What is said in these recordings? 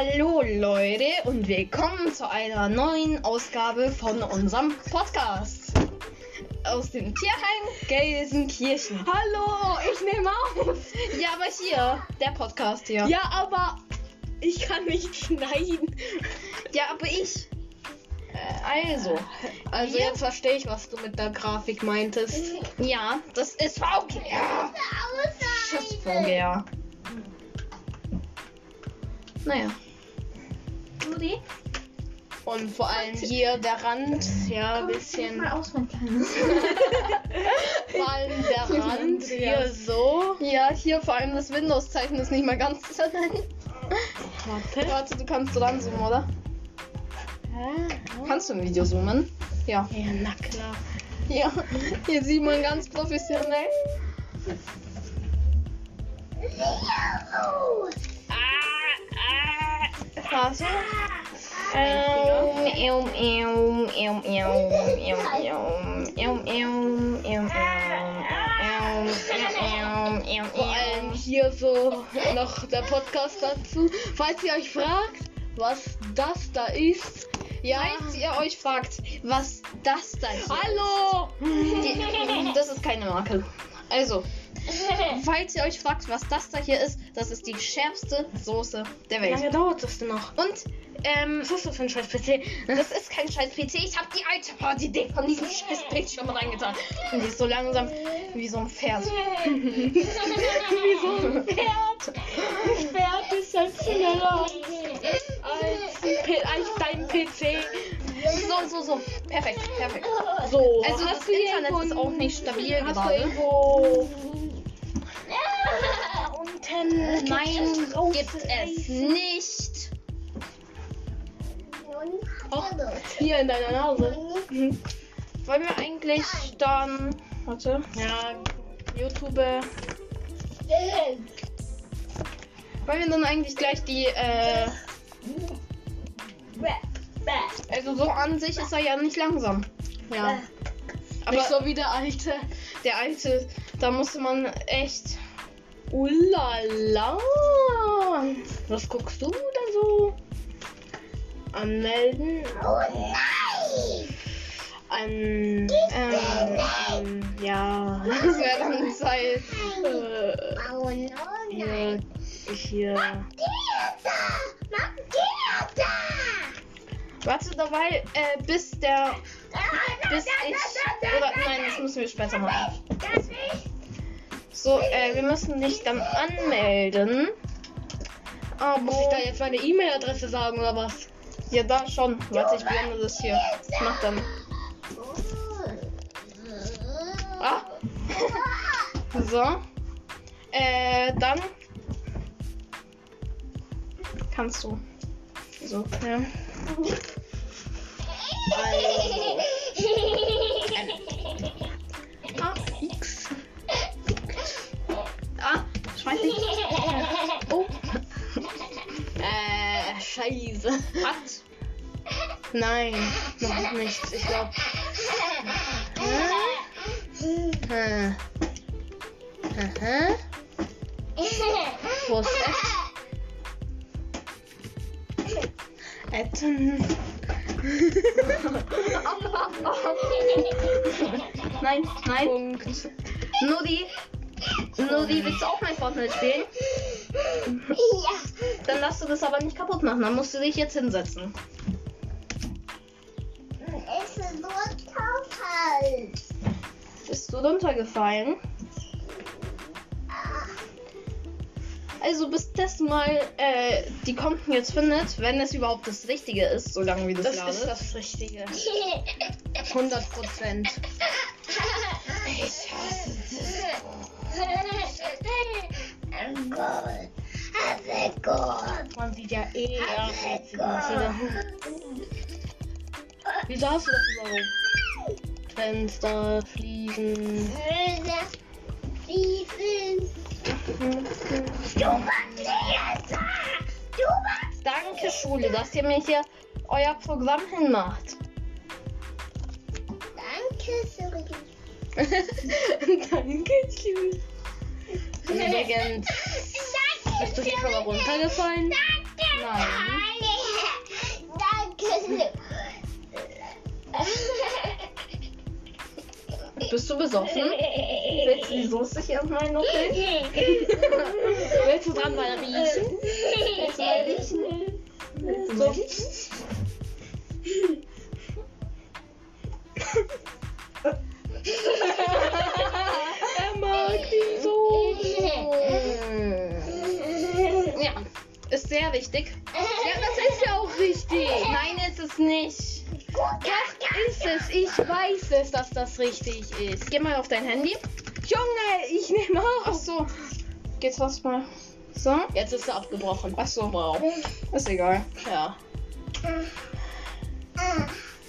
Hallo Leute und willkommen zu einer neuen Ausgabe von unserem Podcast. Aus dem Tierheim Gelsenkirchen. Hallo, ich nehme auf. Ja, aber hier, der Podcast hier. Ja, aber ich kann nicht schneiden. Ja, aber ich. Äh, also. Also Wir- jetzt verstehe ich, was du mit der Grafik meintest. Ja, das ist VGR. Tschüss, VGR. Naja. Und vor allem hier der Rand, ja, ein bisschen. aus, mein Kleines. Vor allem der Rand hier so. Ja, hier vor allem das Windows-Zeichen ist nicht mal ganz zu nennen. Warte. Warte, du kannst dran zoomen, oder? Kannst du ein Video zoomen? Ja. Ja, na klar. Ja, hier sieht man ganz professionell. Warte. Ähm, Fácil. Hier so noch der Podcast dazu. Falls ihr euch fragt, was das da ist, ja. Falls ihr euch fragt, was das da ist. Hallo! Das ist keine Marke. Also. falls ihr euch fragt, was das da hier ist, das ist die schärfste Soße der Wie Welt. lange dauert das denn noch? Und, ähm, Was ist das für ein scheiß PC? das ist kein scheiß PC. Ich habe die alte Party-Ding von diesem scheiß Bildschirm reingetan. Und die ist so langsam wie so ein Pferd. Wie so ein Pferd. Ein Pferd ist halt schneller als, als dein PC. So, so, so. Perfekt, perfekt. So. Also das hast du Internet ist auch nicht stabil hast du gerade. Unten Nein, gibt es nicht. Auch hier in deiner Nase. Wollen wir eigentlich dann. Warte. Ja, YouTube. Wollen wir dann eigentlich gleich die, äh. Also so an sich ist er ja nicht langsam. Ja. Aber Nicht so wie der alte. der alte, da musste man echt. Ulala. Was guckst du da so? Anmelden. Oh nein! An. Ähm, ähm, ja. Das wäre dann Zeit. Äh, Oh nein! hier. Hier. Theater! Mach Theater! Warte dabei, äh, bis der. Bis ich. Oder nein, das müssen wir später machen. So, äh, wir müssen dich dann anmelden. Aber. Muss ich da jetzt meine E-Mail-Adresse sagen oder was? Ja, da schon. Warte, ich blende das hier. Mach dann. Ah. So. Äh, dann. Kannst du. So, ja. Ah, scheiße. hat. Nein, noch nicht. Ich glaube. Hm. Aha. Wo ist Ed? Ed. Nein, nein. Punkt. Nudi. Nudi, willst du auch mein Fortnite spielen? Ja! Dann darfst du das aber nicht kaputt machen. Dann musst du dich jetzt hinsetzen. Es ist nur kalt! Bist du runtergefallen? Also bis das mal äh, die Konten jetzt findet, wenn es überhaupt das Richtige ist, solange wie das, Das ladet. ist das Richtige. 100 Prozent. Ich hasse. Have a good. Man sieht ja eh ehrgeizig aus. oder? Wieso hast du das überhaupt? Fenster, Fliesen. Fließen. Du machst! Du machst Danke, Schule, dass ihr mir hier euer Programm hinmacht. Danke, Sorry. Danke, Übrigens, bist du hier schon mal runtergefallen? Danke! Danke. Bist du besoffen? Willst du die Soße hier mal noch hin? Willst du dran mal riechen? Willst du mal riechen? Willst du mal riechen? Sehr wichtig. Ja, das ist ja auch richtig. Nein, ist es nicht. Doch, ist es. Ich weiß es, dass das richtig ist. Geh mal auf dein Handy. Junge, ich nehme Ach auch. so. Geht's was mal? So. Jetzt ist er abgebrochen. Ach so. Wow. Ist egal. Ja.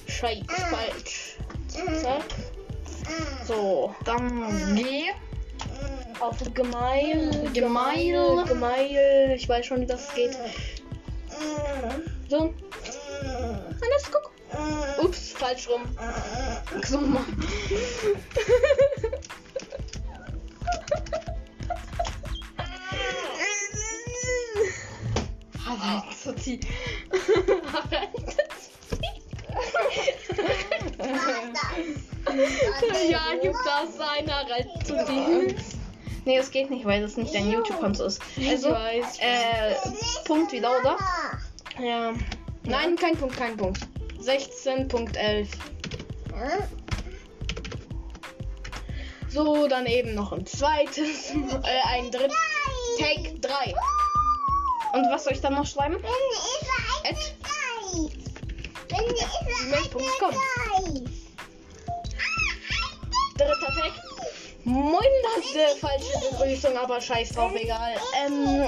Scheiß falsch. Zack. So. Dann geh. Auf Gemeil. Gemeil. Gemeil. Ich weiß schon, wie das geht. So. Alles guck. Ups, falsch rum. So mal. Die. ja, gibt das einer zu dir. Nee, das geht nicht, weil das nicht dein YouTube-Konto ist. Also, äh, Punkt wieder, oder? Ja. Nein, kein Punkt, kein Punkt. 16.11. So, dann eben noch ein zweites, äh, ein drittes. Take 3. Und was soll ich dann noch schreiben? At Wenn dritter Take. Moin, eine falsche Begrüßung, aber scheiß drauf, egal. Ähm,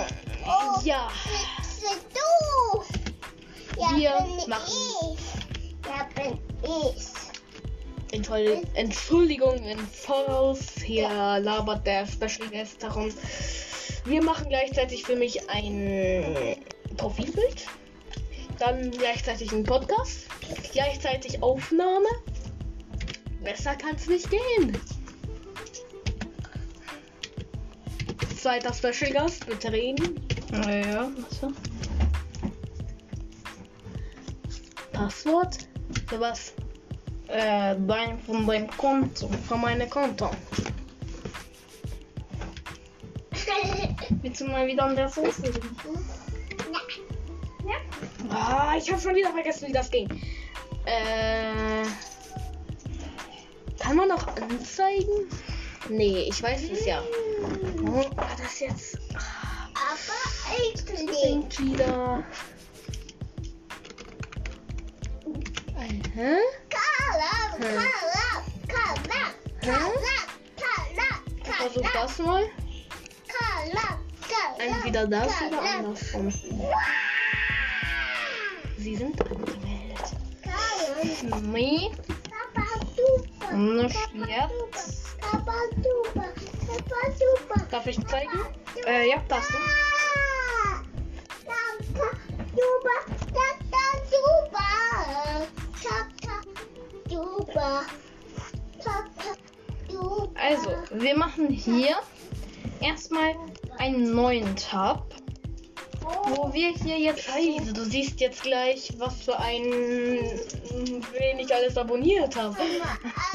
ja. du. Ja, Wir bin machen- Ich. Ja, bin ich. Entschuldigung, Entschuldigung im Voraus. Hier labert der Special Guest darum. Wir machen gleichzeitig für mich ein Profilbild. Dann gleichzeitig einen Podcast. Gleichzeitig Aufnahme. Besser kann es nicht gehen. Zweiter Special Gast, bitte reden. Ja, was? Passwort. Für was? Äh, dein von deinem Konto. Von meinem Konto. Willst du mal wieder an der Soße reden? Ah, ich habe schon wieder vergessen, wie das ging. Äh, kann man noch anzeigen? Nee, ich weiß es ja. Oh, war das jetzt Aber ich nicht. singt wieder. Hä? Carla, Hm. Carla, Carla, Carla, Carla, Versuch das mal. Carla, Carla. Entweder das oder andersrum. Sie sind angemeldet. Carla, Nee. Nicht jetzt. Super. Papa, super. darf ich zeigen? Äh, ja, darfst du. Papa, super. Super. Super. Papa, super. Also, wir machen hier erstmal einen neuen Tab, wo wir hier jetzt. Scheiße, du siehst jetzt gleich, was für ein wen ich alles abonniert habe.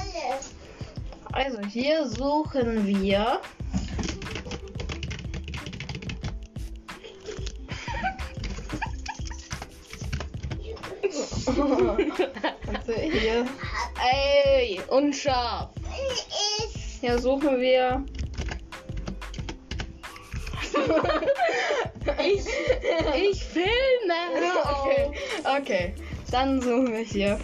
Also, hier suchen wir. Also hier. Ey, unscharf. Hier suchen wir. Ich, ich filme. Okay, okay. Dann suchen wir hier.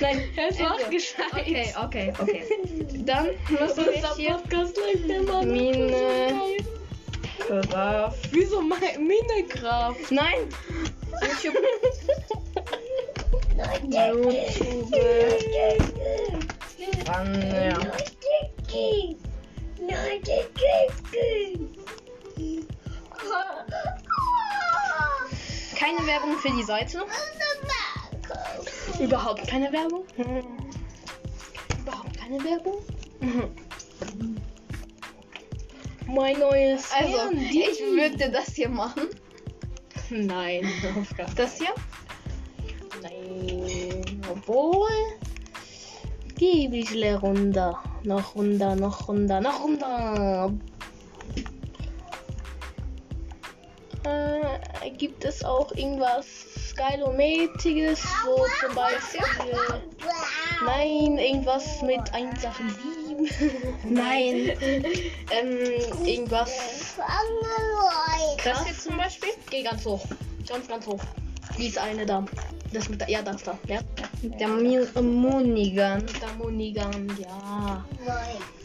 Nein, es macht Also, gescheit. Okay, okay, okay. Dann müssen wir Unser hier Podcast läuft immer. Mine- Graf. Wieso mein Minecraft? Nein! YouTube. YouTube. Dann, ja. Keine Werbung für die Seite. Überhaupt keine Werbung? Überhaupt keine Werbung? Mein neues Also, ich würde das hier machen. Nein, Das hier. Nein. Obwohl. Geh ein bisschen runter. Noch runter, noch runter, noch runter. Äh, gibt es auch irgendwas Skylomäßiges, wo zum Beispiel. Nein, irgendwas mit 187. Nein. ähm, irgendwas. Das hier zum Beispiel. Geh ganz hoch. Ganz, ganz hoch. Die ist eine da. Das mit der. Ja, das da. Ja. Der Munigan. Mit der Monigan, ja.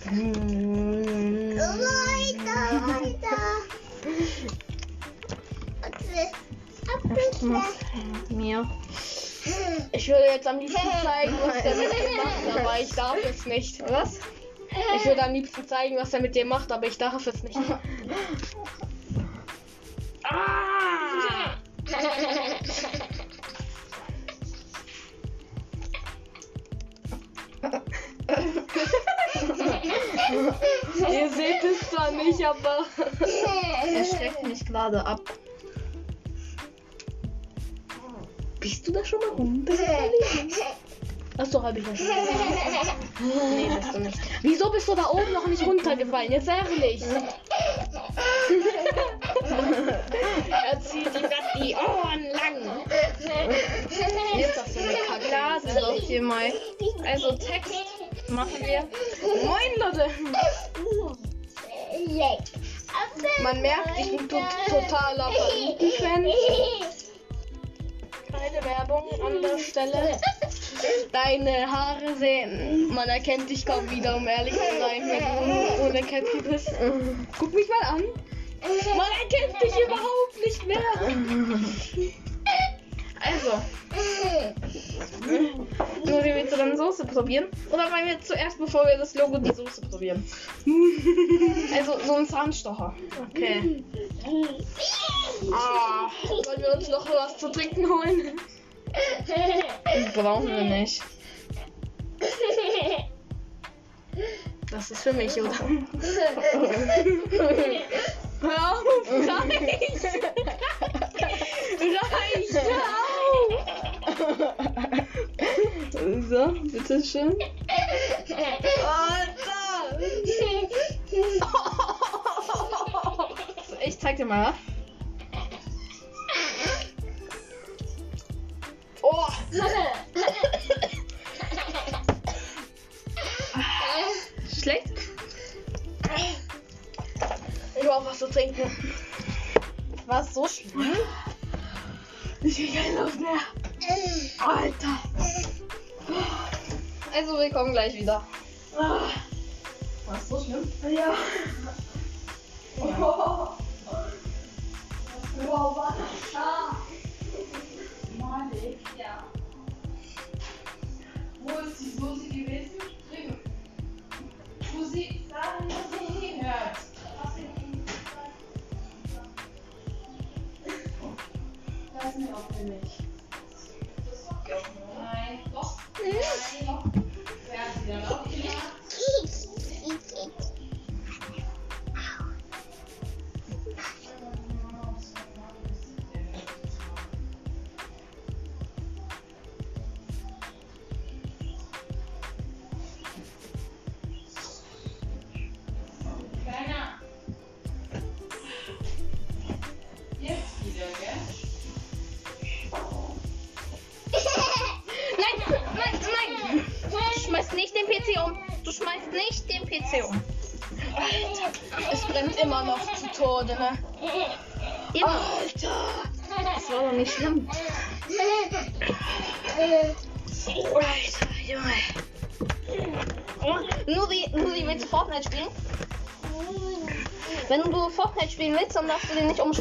Hm. Mir. Ich würde jetzt am liebsten zeigen, was der mit dir macht, aber ich darf es nicht. Was? Ich würde am liebsten zeigen, was er mit dir macht, aber ich darf es nicht. Ah! Ihr seht es zwar nicht, aber. Er schreckt mich gerade ab. Bist du da schon mal runtergefallen? Achso, habe ich das schon. Nee, bist du nicht. Wieso bist du da oben noch nicht runtergefallen? Jetzt ehrlich. er zieht ihm grad die Ohren lang. Jetzt hast du eine Kacke. Lade doch hier mal. Also Text machen wir. Moin, Leute. Man merkt, ich bin to totaler Verliebten-Fan. Keine Werbung an der Stelle. Deine Haare sehen. Man erkennt dich kaum wieder, um ehrlich zu sein, wenn du ohne Käppi bist. Guck mich mal an. Man erkennt dich überhaupt nicht mehr. Also. Nur wie willst du dann Soße probieren? Oder wollen wir zuerst, bevor wir das Logo, die Soße probieren? Also so ein Zahnstocher. Okay. Ah, sollen wir uns noch was zu trinken holen? Brauchen wir nicht. Das ist für mich, oder? Hör auf, reicht! reicht, hör auf! So, bitteschön. Alter! Ich zeig dir mal. Oh! Schlecht? Ich brauch was zu trinken. War es so schlimm? Ich krieg keine Luft mehr. Alter! Also wir kommen gleich wieder. War es so schlimm? ja. Wow, war das scharf. Malig. Ja. Wo ist die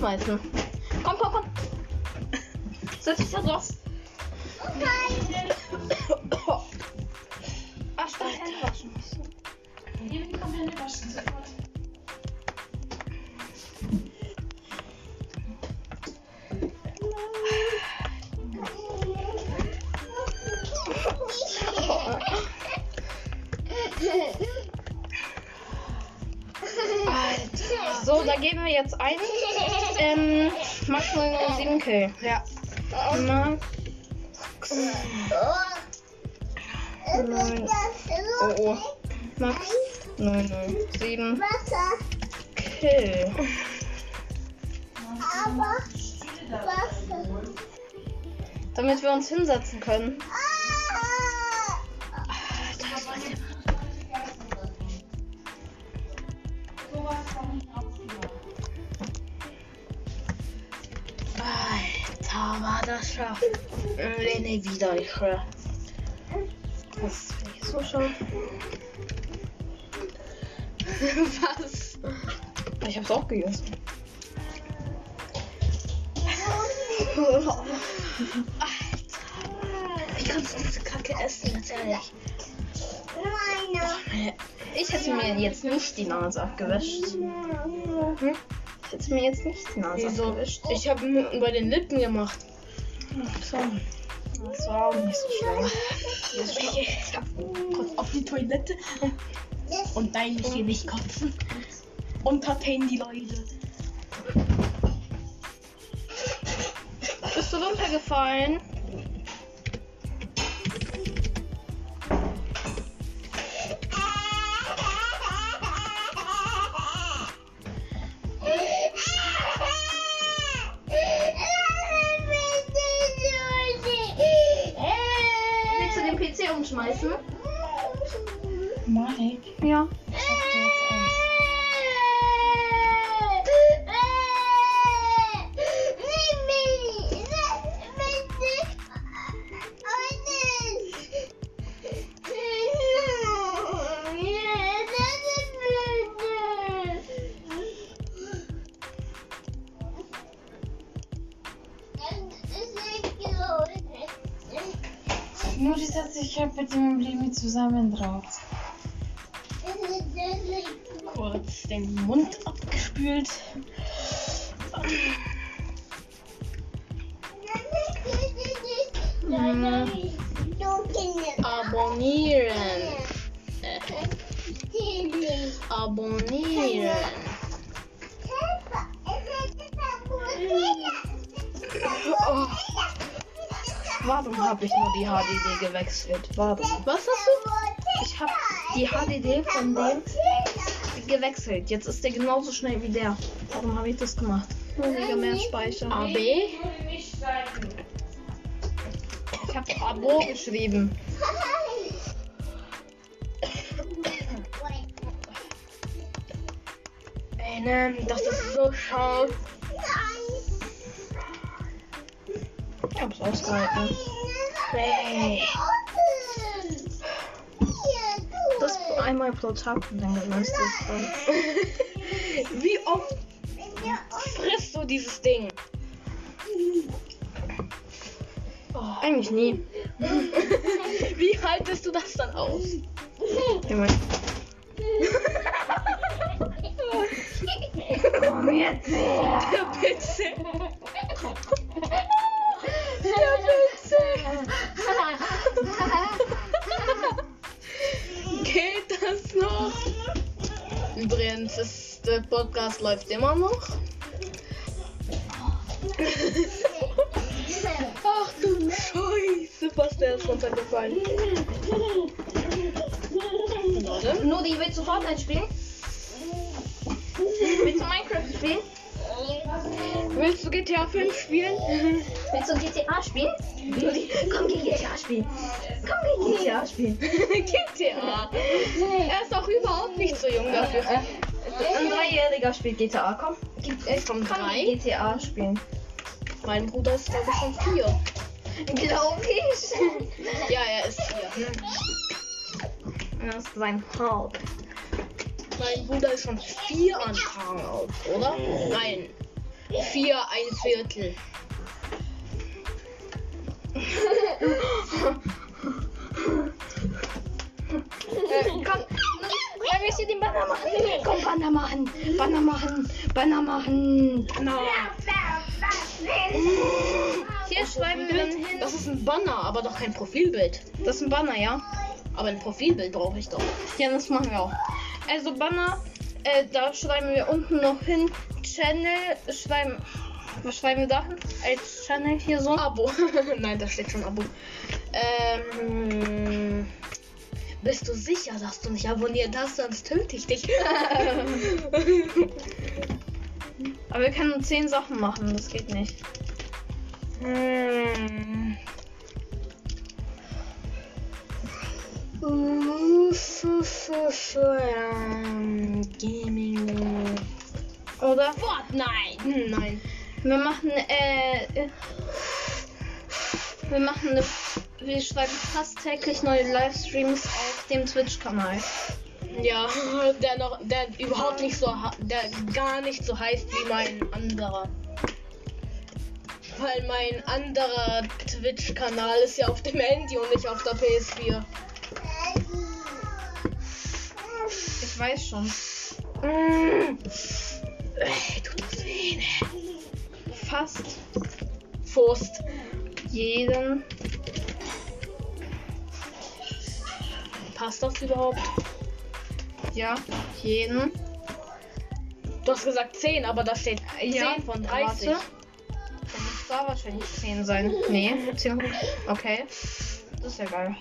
darfst Oh. Ist das Oh, oh. Max 007 Wasser, Kill. aber Wasser. Damit wir uns hinsetzen können. Das scharf. Nee, nee, wieder, ich schwör. Das finde ich so schön. Was? Ich hab's auch gegessen. Wie kannst du diese Kacke essen, ganz ehrlich? Meine. Ich hätte mir jetzt nicht die Nase abgewischt. Hm? Ich hätte mir jetzt nicht die Nase Wieso? abgewischt. Ich habe bei den Lippen gemacht. So. Das war auch nicht so schlimm. Ich hab kurz auf die Toilette und nein, ich gehe nicht kotzen. Entertain die Leute. Bist du runtergefallen? Zusammen drauf. Kurz den Mund abgespült. Abonnieren. Abonnieren. Oh. Warum habe ich nur die HDD gewechselt? Warum? Was die HDD von dem gewechselt. Jetzt ist der genauso schnell wie der. Warum habe ich das gemacht? Weniger mehr Speicher. AB? Ich habe Abo geschrieben. Ey, ne, das ist so scharf. Genießt es dann. Wie oft frisst du dieses Ding? Eigentlich nie. Wie haltest du das dann aus? Mein- Komm jetzt her. Der Podcast läuft immer noch. Ach du Scheiße, was der ist runtergefallen. Warte. Nodi, willst du Fortnite spielen? Willst du Minecraft spielen? Willst du GTA 5 spielen? Willst du GTA spielen? Nodi, komm, geh GTA spielen. Komm, geh GTA spielen. GTA. Er ist auch überhaupt nicht so jung dafür. Spielt GTA. Komm, Er ist schon komm, drei. GTA spielen. Mein Bruder ist glaube ich schon vier. Glaub ich. Ja, er ist vier. Das ist sein Haupt. Mein Bruder ist schon vier Anfang alt, oder? Nein. Vier, ein Viertel. Äh, komm, er will hier den Banner machen. Komm, Banner machen. Banner machen. Banner machen. Banner. Hier schreiben wir dann hin. Das ist ein Banner, aber doch kein Profilbild. Das ist ein Banner, ja? Aber ein Profilbild brauche ich doch. Ja, das machen wir auch. Also Banner Äh, da schreiben wir unten noch hin. Channel, schreiben. Was schreiben wir da hin? Als Channel hier so. Abo. Nein, da steht schon Abo. Ähm, bist du sicher, dass du nicht abonniert hast? Sonst töte ich dich. Aber wir können nur 10 Sachen machen, das geht nicht. Hm. Gaming. Oder? Fortnite. Hm, Nein. Wir machen, äh, Wir machen eine. Wir schreiben fast täglich neue Livestreams auf dem Twitch-Kanal. Ja, der noch, der überhaupt nicht so, der gar nicht so heißt wie mein anderer. Weil mein anderer Twitch-Kanal ist ja auf dem Handy und nicht auf der PS4. Ich weiß schon. Mm. Ey, tut das weh. ne? Fast Furst. jeden. Passt das überhaupt? Ja, jeden. Du hast gesagt 10, aber da steht 10 Ja, von warte. 30. Dann muss da wahrscheinlich 10 sein. Nee, 10. Okay. Das ist ja geil.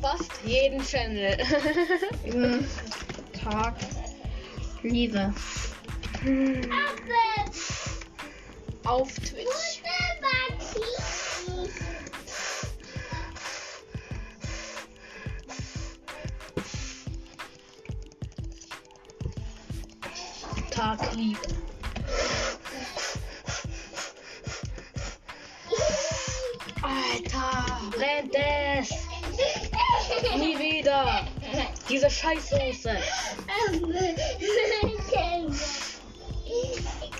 Fast jeden Channel. Tag Liebe. Auf Twitch. Tag Liebe. Alter, brennt es! Nie wieder! Diese Scheißsoße!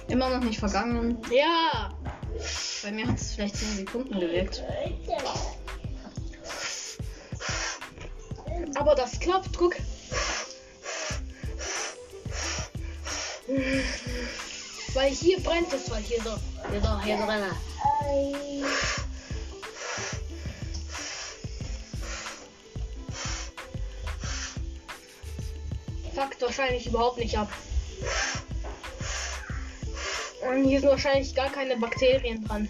Immer noch nicht vergangen. Ja! Bei mir hat es vielleicht 10 Sekunden gewirkt. Aber das klappt, guck. Weil hier brennt es, weil hier so, hier so, hier drin. Fuckt wahrscheinlich überhaupt nicht ab. Und hier sind wahrscheinlich gar keine Bakterien dran.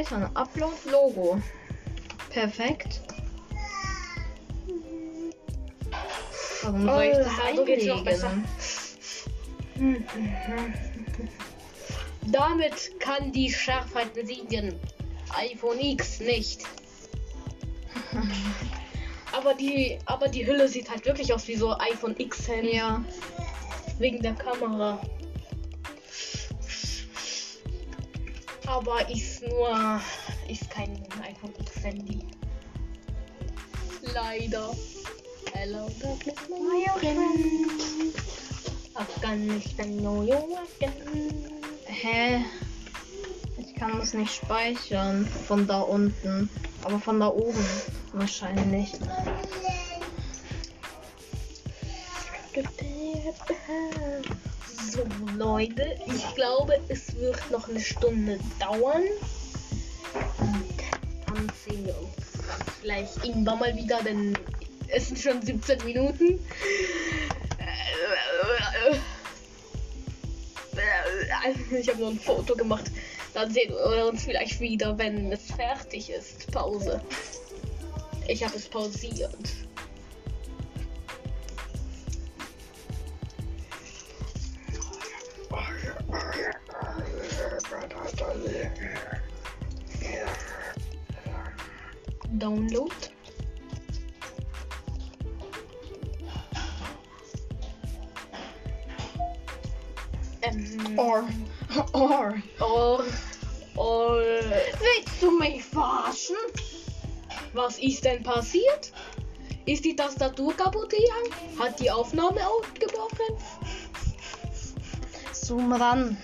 Das speichern. Upload Logo. Perfekt. Warum soll ich das Oh, so besser. einlegen? Damit kann die Schärfheit besiegen. iPhone X nicht. aber die, aber die Hülle sieht halt wirklich aus wie so iPhone X Handy. Ja. Wegen der Kamera. Aber ist nur. Ist kein iPhone X Handy. Leider. Hello, darkness, my friend. Afghanistan, again. Hä? Ich kann das nicht speichern von da unten. Aber von da oben wahrscheinlich. So, Leute, ich glaube, es wird noch eine Stunde dauern. Und dann sehen wir uns vielleicht irgendwann mal wieder, denn es sind schon 17 Minuten. Ich habe nur ein Foto gemacht. Dann sehen wir uns vielleicht wieder, wenn es fertig ist. Pause. Ich habe es pausiert. Download. Um, or. Or. Or. Or. Willst du mich verarschen? Was ist denn passiert? Ist die Tastatur kaputt gegangen? Hat die Aufnahme aufgebrochen? Zoom ran.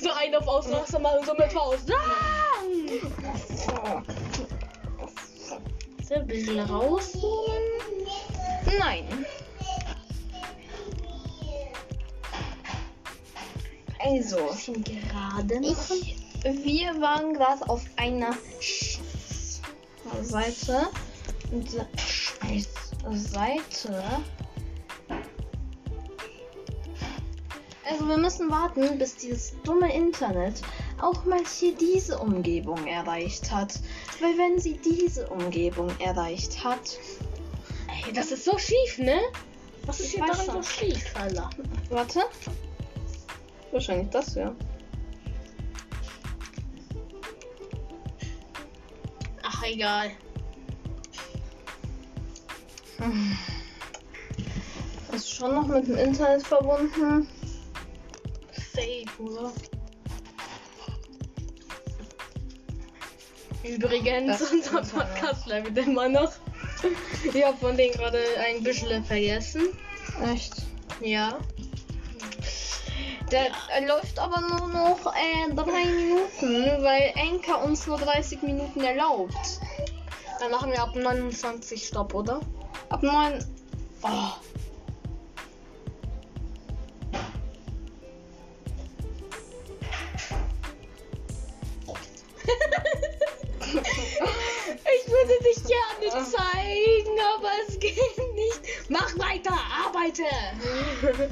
so ein auf Ausraster machen, so mit Faust. Ah! So, ein bisschen rausholen. Nein. Also, gerade wir waren gerade auf einer Seite. Seite. Also wir müssen warten, bis dieses dumme Internet auch mal hier diese Umgebung erreicht hat. Weil wenn sie diese Umgebung erreicht hat, Ey, das ist so schief, ne? Was ist hier daran so schief, Alter? Warte. Wahrscheinlich das, ja. Ach, egal. Ist schon noch mit dem Internet verbunden. Safe, oder? Übrigens, Das- unser Podcast läuft immer noch. Ich habe von denen gerade ein bisschen vergessen. Echt? Ja. Der läuft aber nur noch äh, drei Minuten, weil Anker uns nur 30 Minuten erlaubt. Dann machen wir ab 29 Stopp, oder? Ab 9. Oh. Ich würde dich gerne zeigen, aber es geht nicht. Mach weiter, arbeite.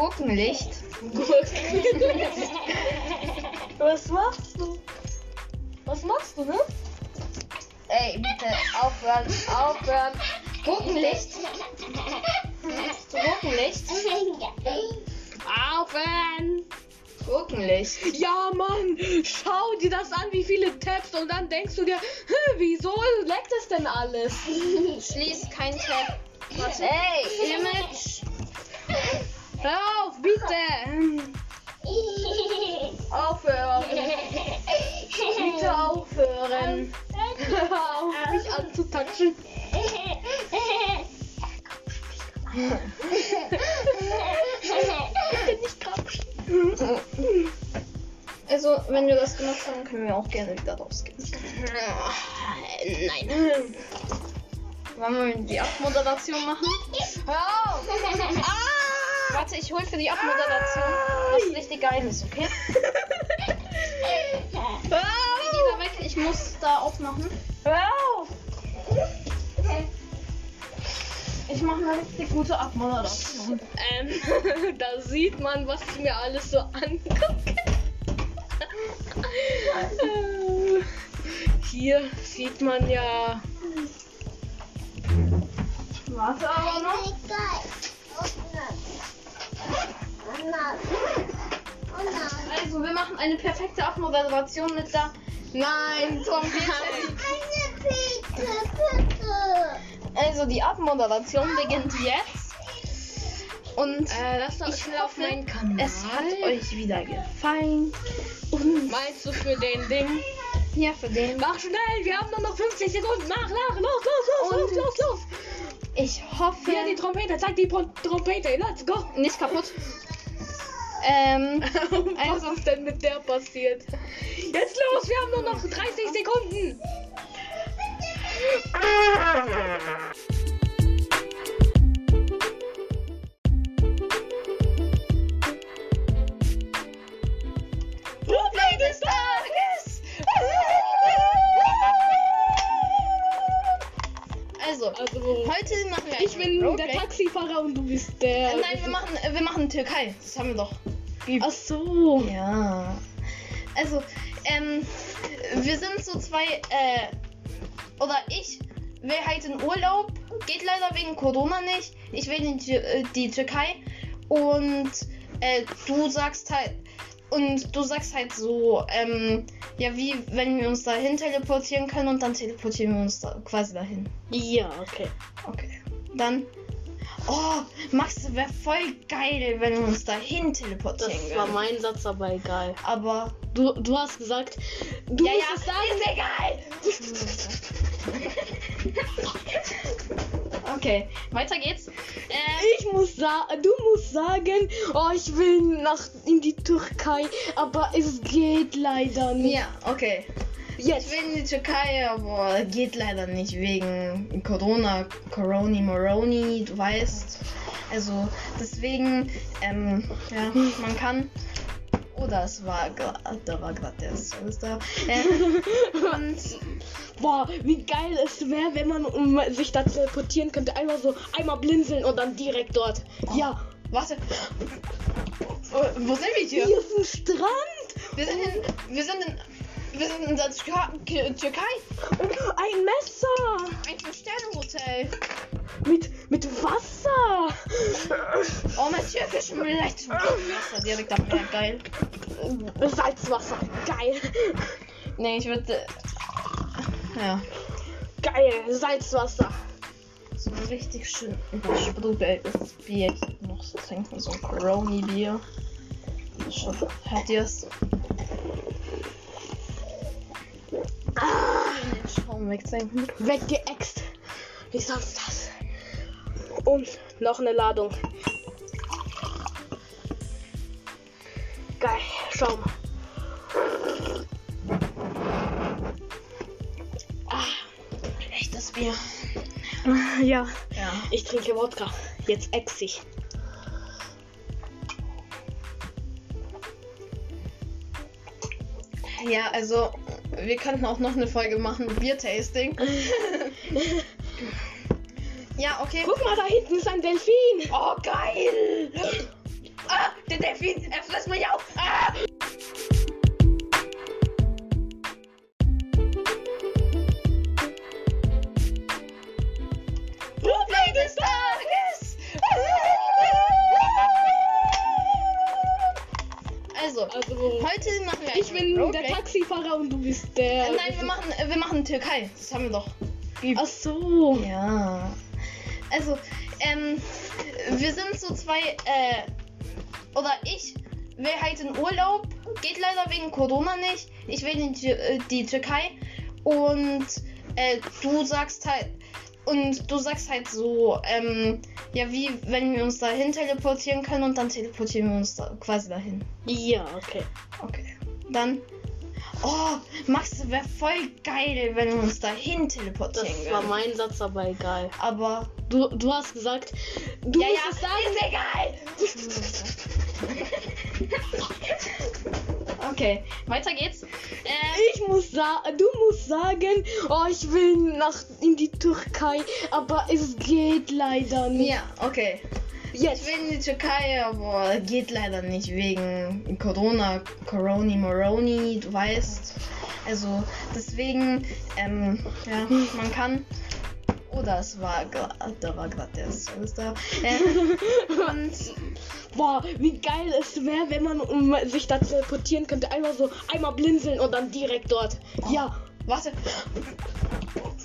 Gurkenlicht. Was machst du? Was machst du, ne? Ey, bitte aufhören, aufhören. Gurkenlicht. Zu Gurkenlicht. Aufhören! Gurkenlicht. Ja, Mann, schau dir das an, wie viele Tabs und dann denkst du dir, "Hä, wieso leckt es denn alles? Schließ kein Tab. Warte. Ey, Image. Hör auf, bitte! Aufhören! Bitte aufhören! Hör auf, mich anzutatschen! Bitte nicht grapschen! Also, wenn wir das gemacht haben, können wir auch gerne wieder rausgehen. Nein. Wollen wir die Abmoderation machen? Hör auf! Ah! Warte, ich hol für die Abmoderation was richtig Geiles, okay? Geh lieber weg, ich muss da aufmachen. Hör auf! Ich mache eine richtig gute Abmoderation. Ähm, da sieht man, was ich mir alles so angucke. Äh, Hier sieht man ja. Warte aber noch. Also, wir machen eine perfekte Abmoderation mit der Nein, Trompete. Also, die Abmoderation beginnt jetzt. Und Äh, ich hoffe, meinen Kanal. es hat euch wieder gefallen. Und Meinst du für den Ding? ja, für den. Mach schnell, wir haben nur noch 50 Sekunden. Mach, mach, los, los, los, los, Und- los, los. Ich hoffe. Hier die Trompete, zeig die Trompete, let's go. Nicht kaputt. Ähm, Was ist denn mit der passiert? Jetzt los, wir haben nur noch 30 Sekunden. Roleplay des Tages! Also, Also, heute machen wir ich bin der Taxifahrer und du bist der. Äh, Nein, wir machen, äh, wir machen Türkei. Das haben wir doch. Geübt. Ach so. Ja. Also, ähm, wir sind so zwei, äh, oder ich will halt in Urlaub. Geht leider wegen Corona nicht. Ich will in die, äh, die Türkei. Und äh, du sagst halt. Und du sagst halt so, ähm, ja, wie wenn wir uns dahin teleportieren können und dann teleportieren wir uns da quasi dahin. Ja, okay. Okay. Dann. Oh, Max, wäre voll geil, wenn wir uns dahin Das teleportieren war würden. mein Satz, aber egal. Aber. Du, du hast gesagt, du ja, musst ja, es sagen. ist egal! okay, weiter geht's. Äh, Ich muss sagen, du musst sagen, oh, ich will nach in die Türkei, aber es geht leider nicht. ja, okay. Jetzt. Ich will in die Türkei, aber geht leider nicht wegen Corona, Coroni, Moroni, du weißt. Also deswegen, ähm, ja, man kann. Oder es war gerade, da war gerade der da. Ähm, und Boah, wie geil es wäre, wenn man um, sich da teleportieren könnte. Einmal so, einmal blinzeln und dann direkt dort. Ja, warte. Wo, wo sind wir hier? hier ist ein Strand Wir sind in, wir sind in, wir sind in der Tür- Türkei. und ein Messer Ein Fünf-Sterne-Hotel. mit, mit Wasser. Oh, mein türkischen Milch. Wasser direkt am Meer, geil. Salzwasser, geil. Nee, ich würde. Ja, Geil, Salzwasser. so ein richtig schön übersprudeltes Bier noch so trinken, so ein Coroni-Bier. Schon, hört Den Schaum wegsenken. Weggeext. Wie sonst das? Und noch eine Ladung. Geil, schau mal. Echtes Bier. Ja, Ja. ich trinke Wodka. Jetzt ex ich. Ja, also, wir könnten auch noch eine Folge machen, Bier-Tasting. ja, okay. Guck mal, da hinten ist ein Delfin. Oh, geil! Ah, der Delfin, er frisst mich auf! Ah! Türkei. Das haben wir doch. Ach so. Ja. Also, ähm, wir sind so zwei, äh, oder ich will halt in Urlaub. Geht leider wegen Corona nicht. Ich will in die, äh, die Türkei. Und äh, du sagst halt, und du sagst halt so, ähm, ja, wie wenn wir uns dahin teleportieren können und dann teleportieren wir uns da quasi dahin. Ja, okay. Okay. Dann. Oh, Max, wäre voll geil, wenn wir uns dahin Das teleportieren war würden. mein Satz, aber egal. Aber. Du, du hast gesagt, du ja, musst ja, es sagen. ist egal! okay, weiter geht's. Äh, Ich muss sagen, du musst sagen, oh, ich will nach in die Türkei, aber es geht leider nicht. ja, okay. Jetzt. Ich will in die Türkei, aber geht leider nicht wegen Corona, Coroni, Moroni, du weißt. Also deswegen, ähm, ja, man kann. Oder es war gerade, da war gerade der Service da. Ähm, und Boah, wie geil es wäre, wenn man um, sich da teleportieren könnte. Einmal so, einmal blinzeln und dann direkt dort. Ja. warte.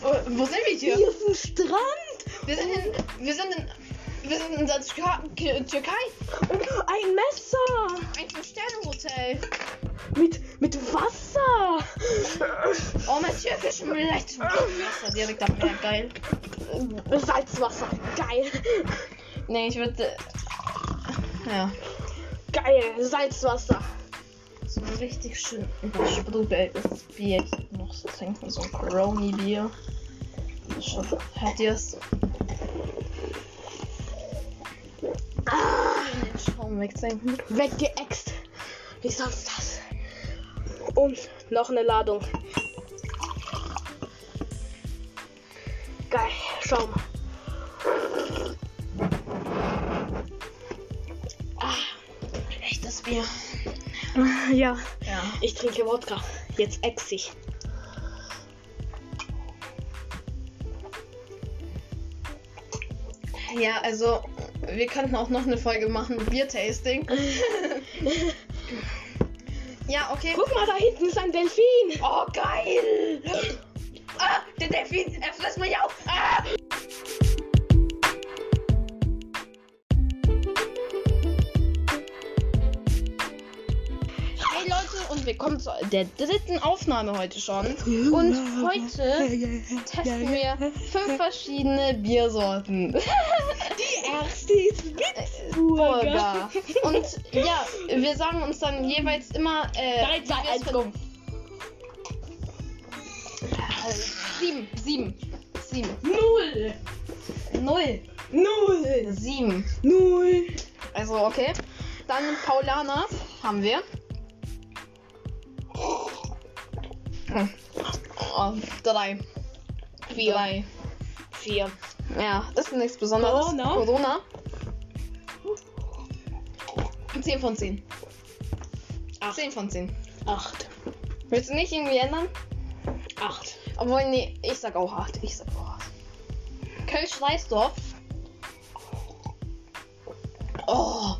Wo, wo sind wir hier? Hier ist ein Strand Wir sind in, wir sind in, wir sind in der Tür Türkei. und ein Messer Ein Fünf-Sterne-Hotel. mit, mit Wasser. Oh, mein türkischen Milch. Wasser direkt am Meer, geil. Salzwasser. Geil. Nee, ich würde. Ja. Geil. Salzwasser. So ein richtig schön übersprudeltes Bier noch so trinken, so ein Coroni-Bier. Schon, hört ihr's? Den Schaum wegsenken. Weggeext. Wie sonst das? Und noch eine Ladung. Geil. Schau mal. Echtes Bier. Ja. Ja. Ich trinke Wodka. Jetzt ex ich. Ja, also wir könnten auch noch eine Folge machen, Bier-Tasting. ja, okay. Guck mal, da hinten ist ein Delfin. Oh, geil! Ah, der Delfin, er frisst mich auf! Ah! Und willkommen zu der dritten Aufnahme heute schon. Und heute testen wir fünf verschiedene Biersorten. Die erste ist Burger. Und ja, wir sagen uns dann jeweils immer äh, 3, 2, wie wir es 1, go. Sieben, sieben, sieben, Null. null, Null. sieben. Null. Also okay. Dann Paulaner haben wir. Hm. Oh, drei. Vier. Drei. Vier. Ja, das ist nichts Besonderes. Corona. Corona. 10 von 10. Acht. 10 von 10. Acht. Willst du nicht irgendwie ändern? Acht. Obwohl, nee, ich sag auch 8. Ich sag auch 8. Kölsch-Reisdorf. Oh,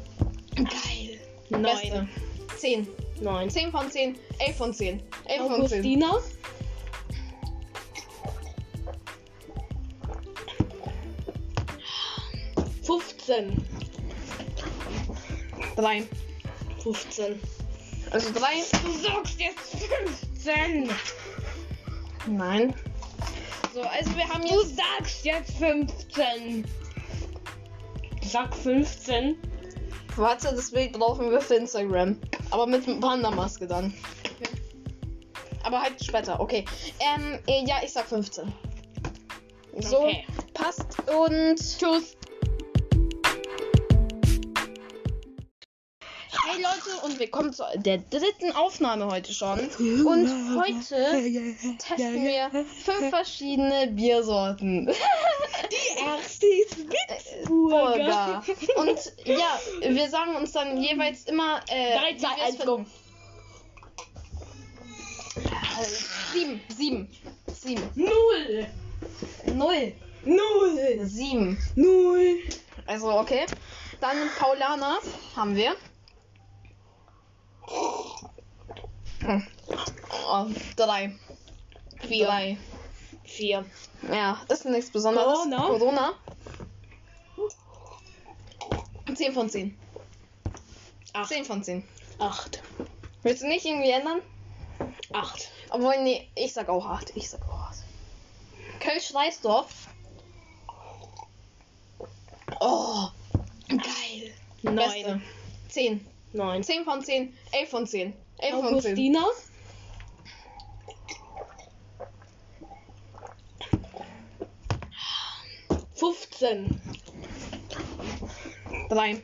geil. Neun. 10. Neun. 10 von 10. 11 von 10. 11 von 10. Augustina. Fünfzehn. 3. Fünfzehn. Also 3. Du sagst jetzt fünfzehn. Nein. So, also wir haben Du jetzt. sagst jetzt 15. Sag 15. Warte, das Bild brauchen wir für Instagram. Aber mit Panda-Maske dann. Aber halt später, okay. Ähm, äh, ja, ich sag 15. So, Okay. passt und tschüss. Hey Leute und willkommen zu der dritten Aufnahme heute schon. Und heute testen wir fünf verschiedene Biersorten. Die erste ist Burger. Und ja, wir sagen uns dann jeweils immer. Äh, 3, 2, wie wir es 1, finden. go. Sieben, sieben, sieben, Null. null, Null. sieben. Null. Also okay. Dann Paulaner haben wir. Hm. Oh, drei. Vier. Drei. Vier. Ja, das ist nichts Besonderes. Corona. Corona. 10 von 10. Acht. 10 von 10. Acht. Willst du nicht irgendwie ändern? Acht. Obwohl, nee, ich sag auch 8. Ich sag auch 8. Kölsch-Reisdorf. Oh, geil. Beste. Neun. 10. Neun. 10 von 10. 11 von 10. 11 von 10. Augustina. Fünfzehn. 3.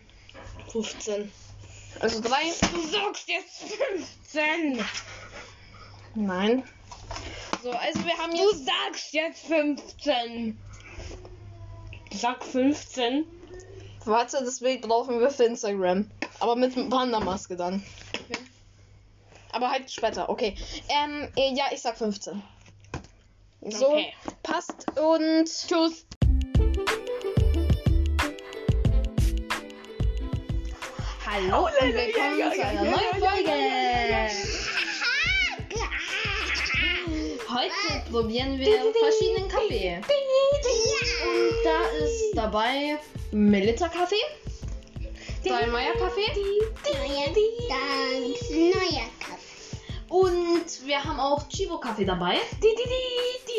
Fünfzehn. Also 3. Du sagst jetzt fünfzehn. Nein. So, also wir haben Du jetzt. sagst jetzt 15. Sag 15. Warte, das Bild brauchen wir für Instagram. Aber mit Panda-Maske dann. Aber halt später, okay. Ähm, äh, ja, ich sag 15. So, Okay. passt und tschüss. Hallo und willkommen zu einer neuen Folge. Heute probieren wir verschiedenen Kaffee. Und da ist dabei Melita Kaffee, Dallmayr Kaffee neuer Kaffee. und wir haben auch Chivo Kaffee dabei.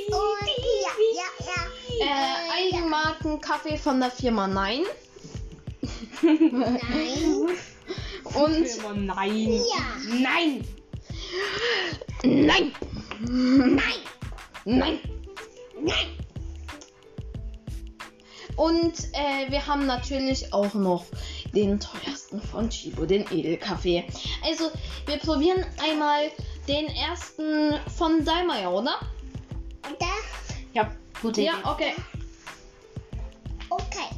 Und ja, ja, ja. Äh, Eigenmarken Kaffee von der Firma Nein. Nein. Und Nein. Ja. Nein. Nein! Nein. Nein! Nein. Und äh, wir haben natürlich auch noch den teuersten von Chibo, den Edelkaffee. Also, wir probieren einmal den ersten von Dallmayr, oder? Da? Ja, okay. Okay.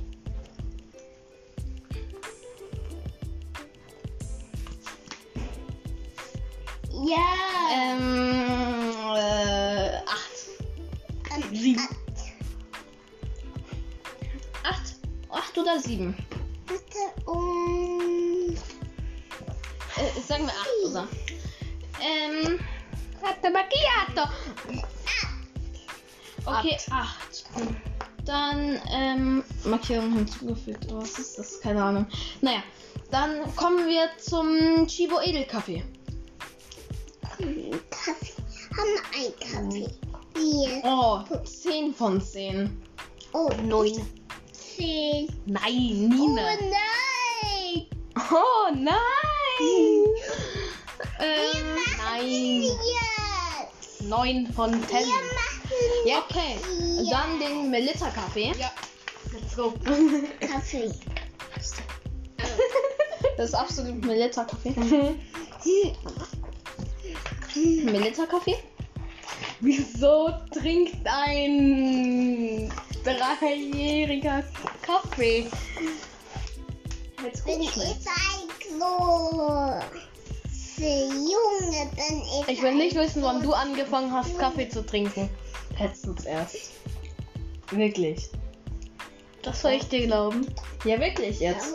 Ja. Ähm, äh, acht. Ähm, Sieben. äh, Acht? acht oder sieben? Warte, um. Äh, sagen wir acht, oder? Ähm. Latte Macchiato. Okay, 8. Dann ähm, Markierung hinzugefügt. Oh, was ist das? Keine Ahnung. Naja, dann kommen wir zum Chibo Edelkaffee. Kaffee. Haben wir einen Kaffee. Hier. Oh, 10 von 10. Oh, 9. 10. Nein, Nina. Oh nein. Oh nein. ähm, nein. Jetzt. 9 von 10. Ja. Okay. Ja. Dann den Melissa Kaffee. Ja. Let's go. Kaffee. Das ist absolut Melissa Kaffee. Melissa Kaffee? Wieso trinkt ein dreijähriger Kaffee? Jetzt ich ist ein Klo. Junge bin, ich. Ich will nicht wissen, wann du angefangen hast, Kaffee zu trinken. Letztens erst. Wirklich. Das soll ich dir glauben. Ja, wirklich jetzt.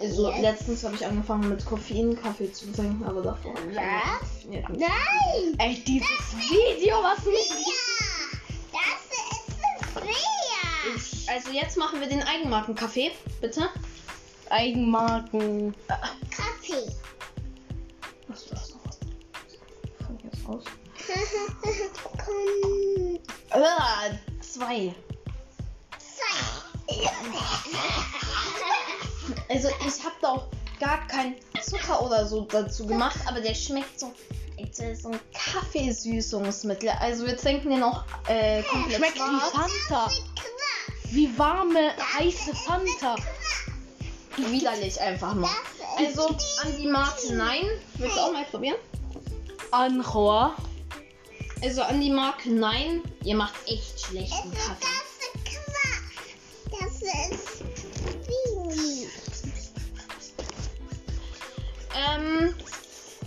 Also, Jetzt. letztens habe ich angefangen mit Koffein-Kaffee zu trinken, aber davor. Was? Ja, Nein! Ey, dieses Video, was du nicht. Ja! Das ist! Ich, also jetzt machen wir den Eigenmarken-Kaffee, bitte. Eigenmarken. Kaffee. Was ist das noch? Von jetzt aus. Komm. Ah, zwei. Zwei. Also ich habe da auch gar keinen Zucker oder so dazu gemacht, aber der schmeckt so. so ein Kaffeesüßungsmittel. Also wir trinken den auch äh, komplett Schmeckt wie. Fanta. Wie warme, heiße Fanta. Widerlich einfach nur. Also an die Marke Nein. Willst du auch mal probieren? Anchor. Also an die Marke Nein. Ihr macht echt schlechten Das Kaffee. Das ist. Ähm,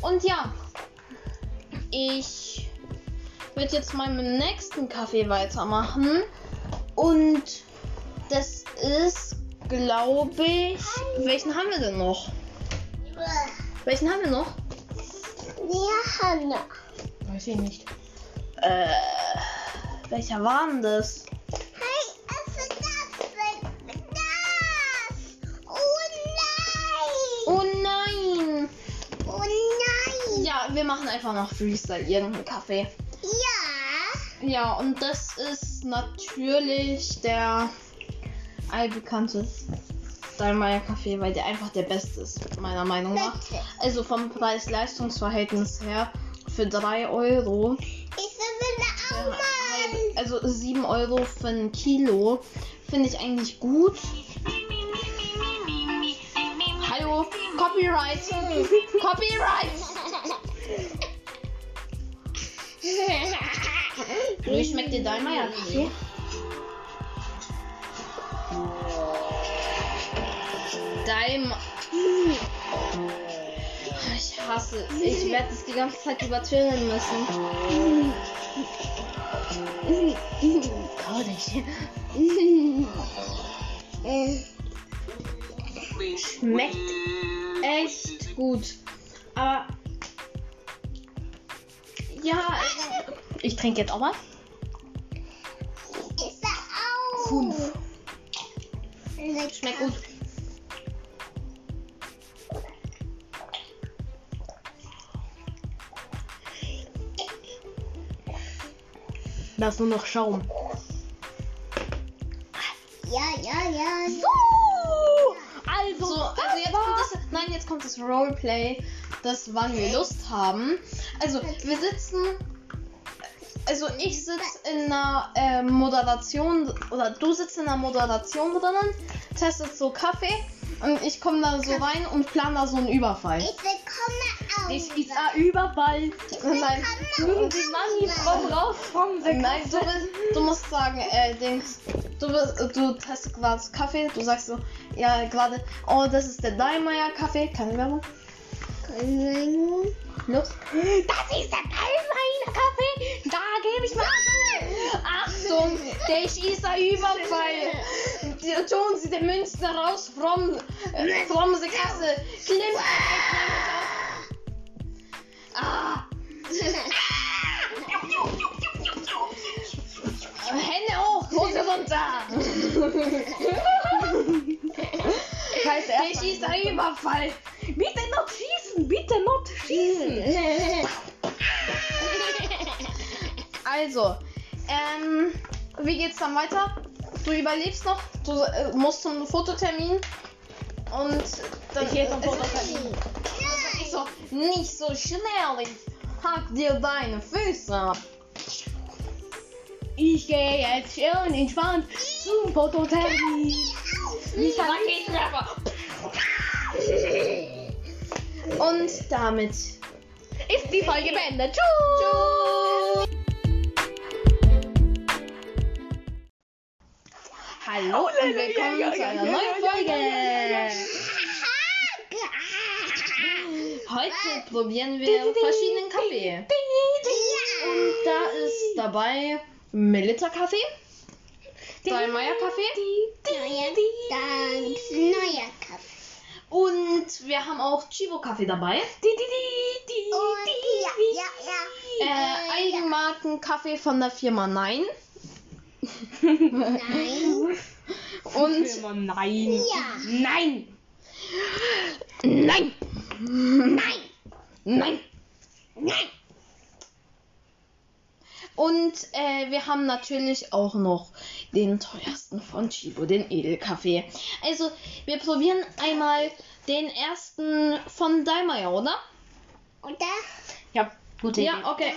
und ja, ich würde jetzt mal mit dem nächsten Kaffee weitermachen. Und das ist, glaube ich. Welchen haben wir denn noch? Welchen haben wir noch? Wir haben Weiß ich nicht. Äh, welcher war denn das? Hey, es ist das. Das. Oh nein. Oh nein! Oh nein. Ja, wir machen einfach noch Freestyle, irgendeinen Kaffee. Ja. Ja, und das ist natürlich der allbekannte Steinmeier Kaffee, weil der einfach der beste ist, meiner Meinung nach. Also vom Preis-Leistungs-Verhältnis her für 3 Euro. Ich will mal. Also 7 Euro für ein Kilo. Finde ich eigentlich gut. Hallo, Copyright. Copyright. Wie schmeckt dir dein Meier Kaffee? Dein. Ich hasse. Ich werde es die ganze Zeit übertönen müssen. Nicht. Schmeckt echt gut. Aber. Ja, also, Ich trinke jetzt auch mal. Schmeckt gut. Da ist nur noch Schaum. Ja, ja, ja. So! Also, So, also jetzt kommt das. Nein, jetzt kommt das Roleplay, das wann wir Lust haben. Also, wir sitzen. Also, ich sitze in einer äh, Moderation. Oder du sitzt in einer Moderation drinnen, testest so Kaffee. Und ich komme da so rein und plan da so einen Überfall. Ich bekomme auch. ich ist ein Überfall. Nein, Nimm die Money vom raus vom Nein, du, bist, du musst sagen, äh, Dings, du, bist, du testest gerade Kaffee, du sagst so, ja, gerade, oh, das ist der Daimeier Kaffee, keine Werbung. Los. Das ist der Teil meiner Kaffee. Da gebe ich mal. Achtung, Das ist ein Überfall. Tun Sie den Münzen raus from, äh, from the Kasse. Klimmt Ah! Hände hoch, Hose runter. Scheiße, Das ist ein Überfall. Bitte not schießen, bitte not schießen. Also, ähm, wie geht's dann weiter? Du überlebst noch, du äh, musst zum Fototermin und dann Ich zum es- Fototermin. Ich so, nicht so schnell, ich hack dir deine Füße ab. Ich gehe jetzt schön entspannt zum Fototermin. Nicht Raketenwerfer. Und damit Ist die Folge beendet. Tschüss. Hallo und willkommen zu einer neuen Folge. Heute probieren wir verschiedenen Kaffee. Und da ist dabei Melitta Kaffee, Dallmayr Kaffee neuer Kaffee. und wir haben auch Chivo Kaffee dabei. Und ja, ja, ja. Äh, Eigenmarken Kaffee von der Firma Nein. Nein. Und Nein. Ja. Nein. Nein! Nein. Nein! Nein. Und äh, wir haben natürlich auch noch den teuersten von Chibo, den Edelkaffee. Also, wir probieren einmal den ersten von Dallmayr, oder? Oder? Ja, gute Idee. Ja, okay.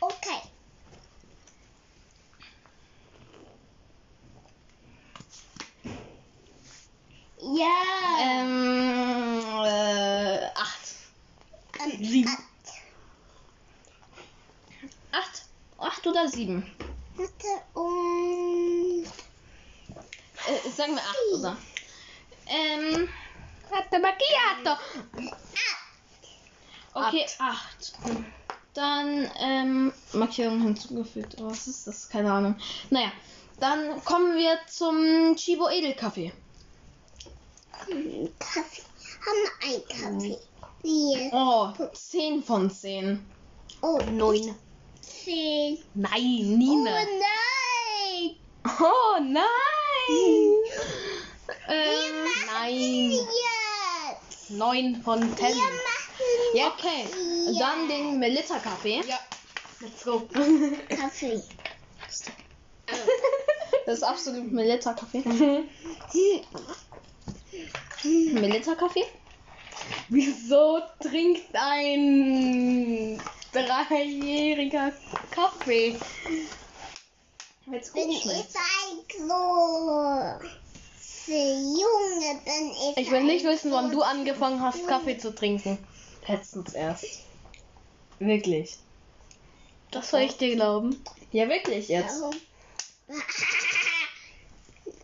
Okay. Ja. Ähm, äh, acht. Ähm, sieben. Acht? Acht oder sieben? Warte, und. Äh, sagen wir acht, oder? Ähm, Latte Macchiato. okay, acht. Dann, ähm, Markierung hinzugefügt. Oh, was ist das? Keine Ahnung. Naja, dann kommen wir zum Chibo Edelkaffee. Kaffee. Haben wir einen Kaffee? Vier. Oh, 10 von 10. Oh, Neun. zehn. Nein, Oh Nina. nein. Oh nein. Ähm, Nein. Jetzt. Neun von Wir ten. machen ja, okay. Dann den Melitta Kaffee. Ja. Let's go. Kaffee. Das ist absolut Melitta Kaffee. Melitta Kaffee? Wieso trinkt ein dreijähriger Kaffee? Weil's Bin ich ein großer Junge, bin ich. Ich will nicht wissen, wann du angefangen hast. Kaffee zu trinken. Letztens erst. Wirklich. Das soll ich dir glauben. Ja, wirklich jetzt.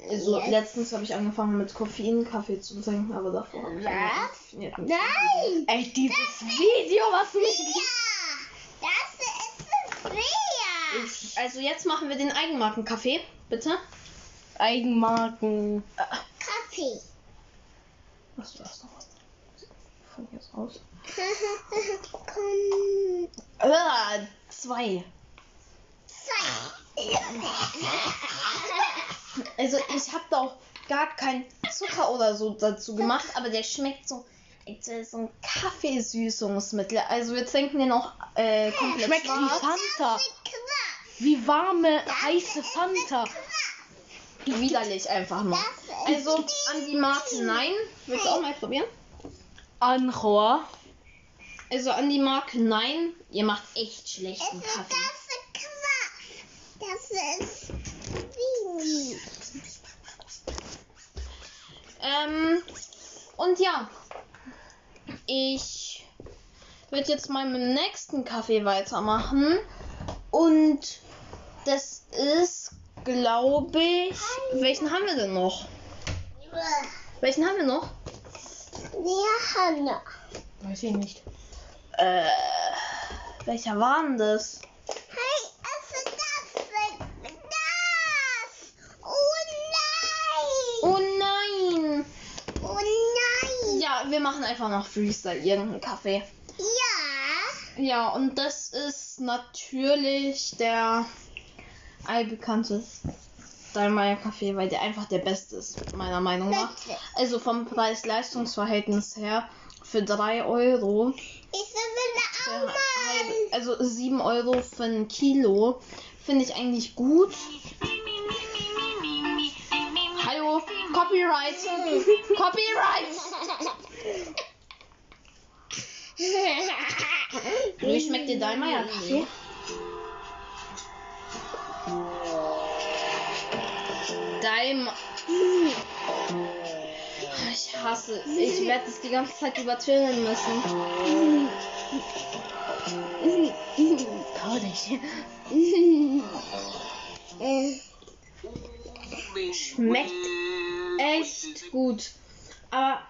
Also, Jetzt. letztens habe ich angefangen mit Koffein Kaffee zu trinken, aber davor habe ich Was? mit- Nein! Ey, dieses Video, was mich. Ja! Das ist! Ich, also jetzt machen wir den Eigenmarken-Kaffee, bitte. Eigenmarken. Kaffee. Was du hast noch was? Von hier aus. Komm. Ah, zwei. Zwei. Also ich habe da auch gar keinen Zucker oder so dazu gemacht, aber der schmeckt so, als wäre so ein Kaffeesüßungsmittel. Also wir trinken den auch äh, komplett Schmeckt wie schwarz. Fanta. Quatsch. Wie warme, heiße Fanta. Widerlich einfach ist Also an die Marke Nein. Willst du auch mal probieren? Anchor. Also an die Marke Nein. Ihr macht echt schlechten Das Kaffee. Das ist wie. Ähm, und ja, ich würde jetzt mal mit dem nächsten Kaffee weitermachen. Und das ist, glaube ich. Welchen haben wir denn noch? Welchen haben wir noch? Wir haben noch. Weiß ich nicht. Äh, welcher war denn das. Machen einfach noch Freestyle, irgendeinen Kaffee. Ja. Ja, und das ist natürlich der allbekannte Dallmayr Kaffee, weil der einfach der beste ist, meiner Meinung nach. Also vom Preis-Leistungs-Verhältnis her für 3 Euro. Ich will Also 7 Euro für ein Kilo. Finde ich eigentlich gut. Hallo, Copyright. Copyright. Wie schmeckt dir Dallmayr Kaffee? Daim. Ich hasse. Ich werde es die ganze Zeit übertönen müssen. Traurig. Schmeckt echt gut. Aber.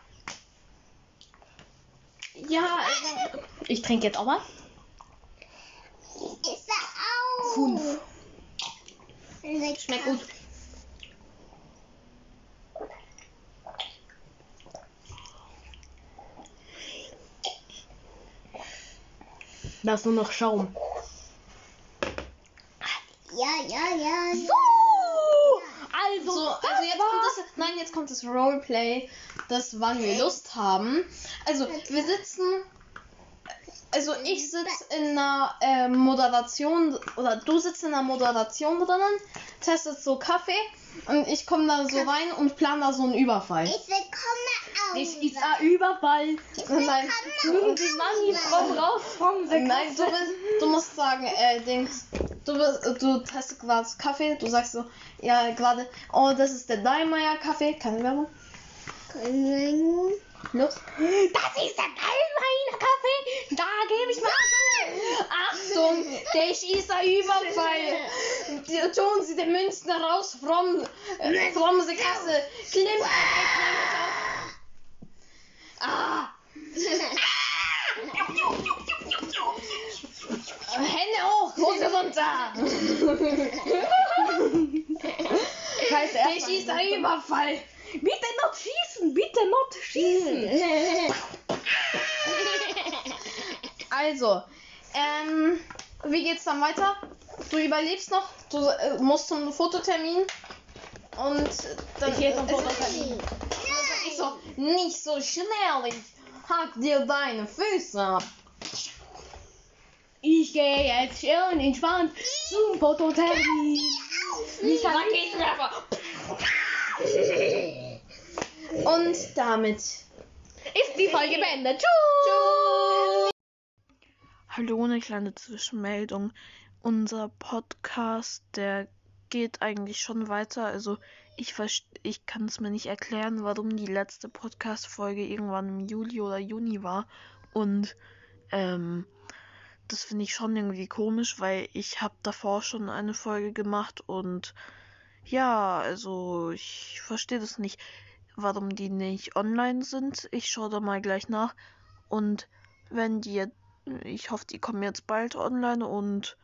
Ja, also, ich trinke jetzt auch mal. Ich sag auch. Fünf. Schmeckt gut. Da ist nur noch Schaum. Ja, ja, ja. So! Also, also jetzt kommt das, nein, jetzt kommt das Roleplay, das wann wir Lust haben. Also, wir sitzen, also ich sitze in einer äh, Moderation, oder du sitzt in einer Moderation drinnen, testest so Kaffee und ich komme da so rein und plan da so einen Überfall. Ich will komme auch. Ich ist ein Überfall. Nein, Mögen die Mami komm raus vom Nein, du, bist, du musst sagen, äh, Dings, du, du testest gerade Kaffee, du sagst so, ja, gerade, oh, das ist der Dallmayr Kaffee, keine Werbung. Nein. Los. Das ist der Dallmayr Kaffee. Da gebe ich mal. Achtung, der schießt ein Überfall. Tun Sie den Münzen raus from, äh, from the Kasse. Klimmt. Ah. Hände hoch, Hose runter. Heißt Der schießt ein Überfall. Bitte not schießen, bitte not schießen. Also, ähm, wie geht's dann weiter? Du überlebst noch, du äh, musst zum Fototermin und dann Ich gehe zum es- Fototermin. Ich so, nicht so schnell, ich hack dir deine Füße ab. Ich gehe jetzt schön entspannt zum Fototermin. Nicht Raketenwerfer. Und damit Ist die Folge beendet. Tschüss. Hallo, eine kleine Zwischenmeldung. Unser Podcast, der geht eigentlich schon weiter. Also ich, ich kann es mir nicht erklären, warum die letzte Podcast-Folge irgendwann im Juli oder Juni war. Und ähm, das finde ich schon irgendwie komisch, weil ich habe davor schon eine Folge gemacht und ja, also ich verstehe das nicht, warum die nicht online sind. Ich schaue da mal gleich nach. Und wenn die jetzt ich hoffe, die kommen jetzt bald online und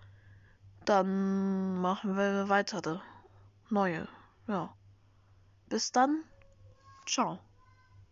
dann machen wir weitere neue. Ja. Bis dann. Ciao.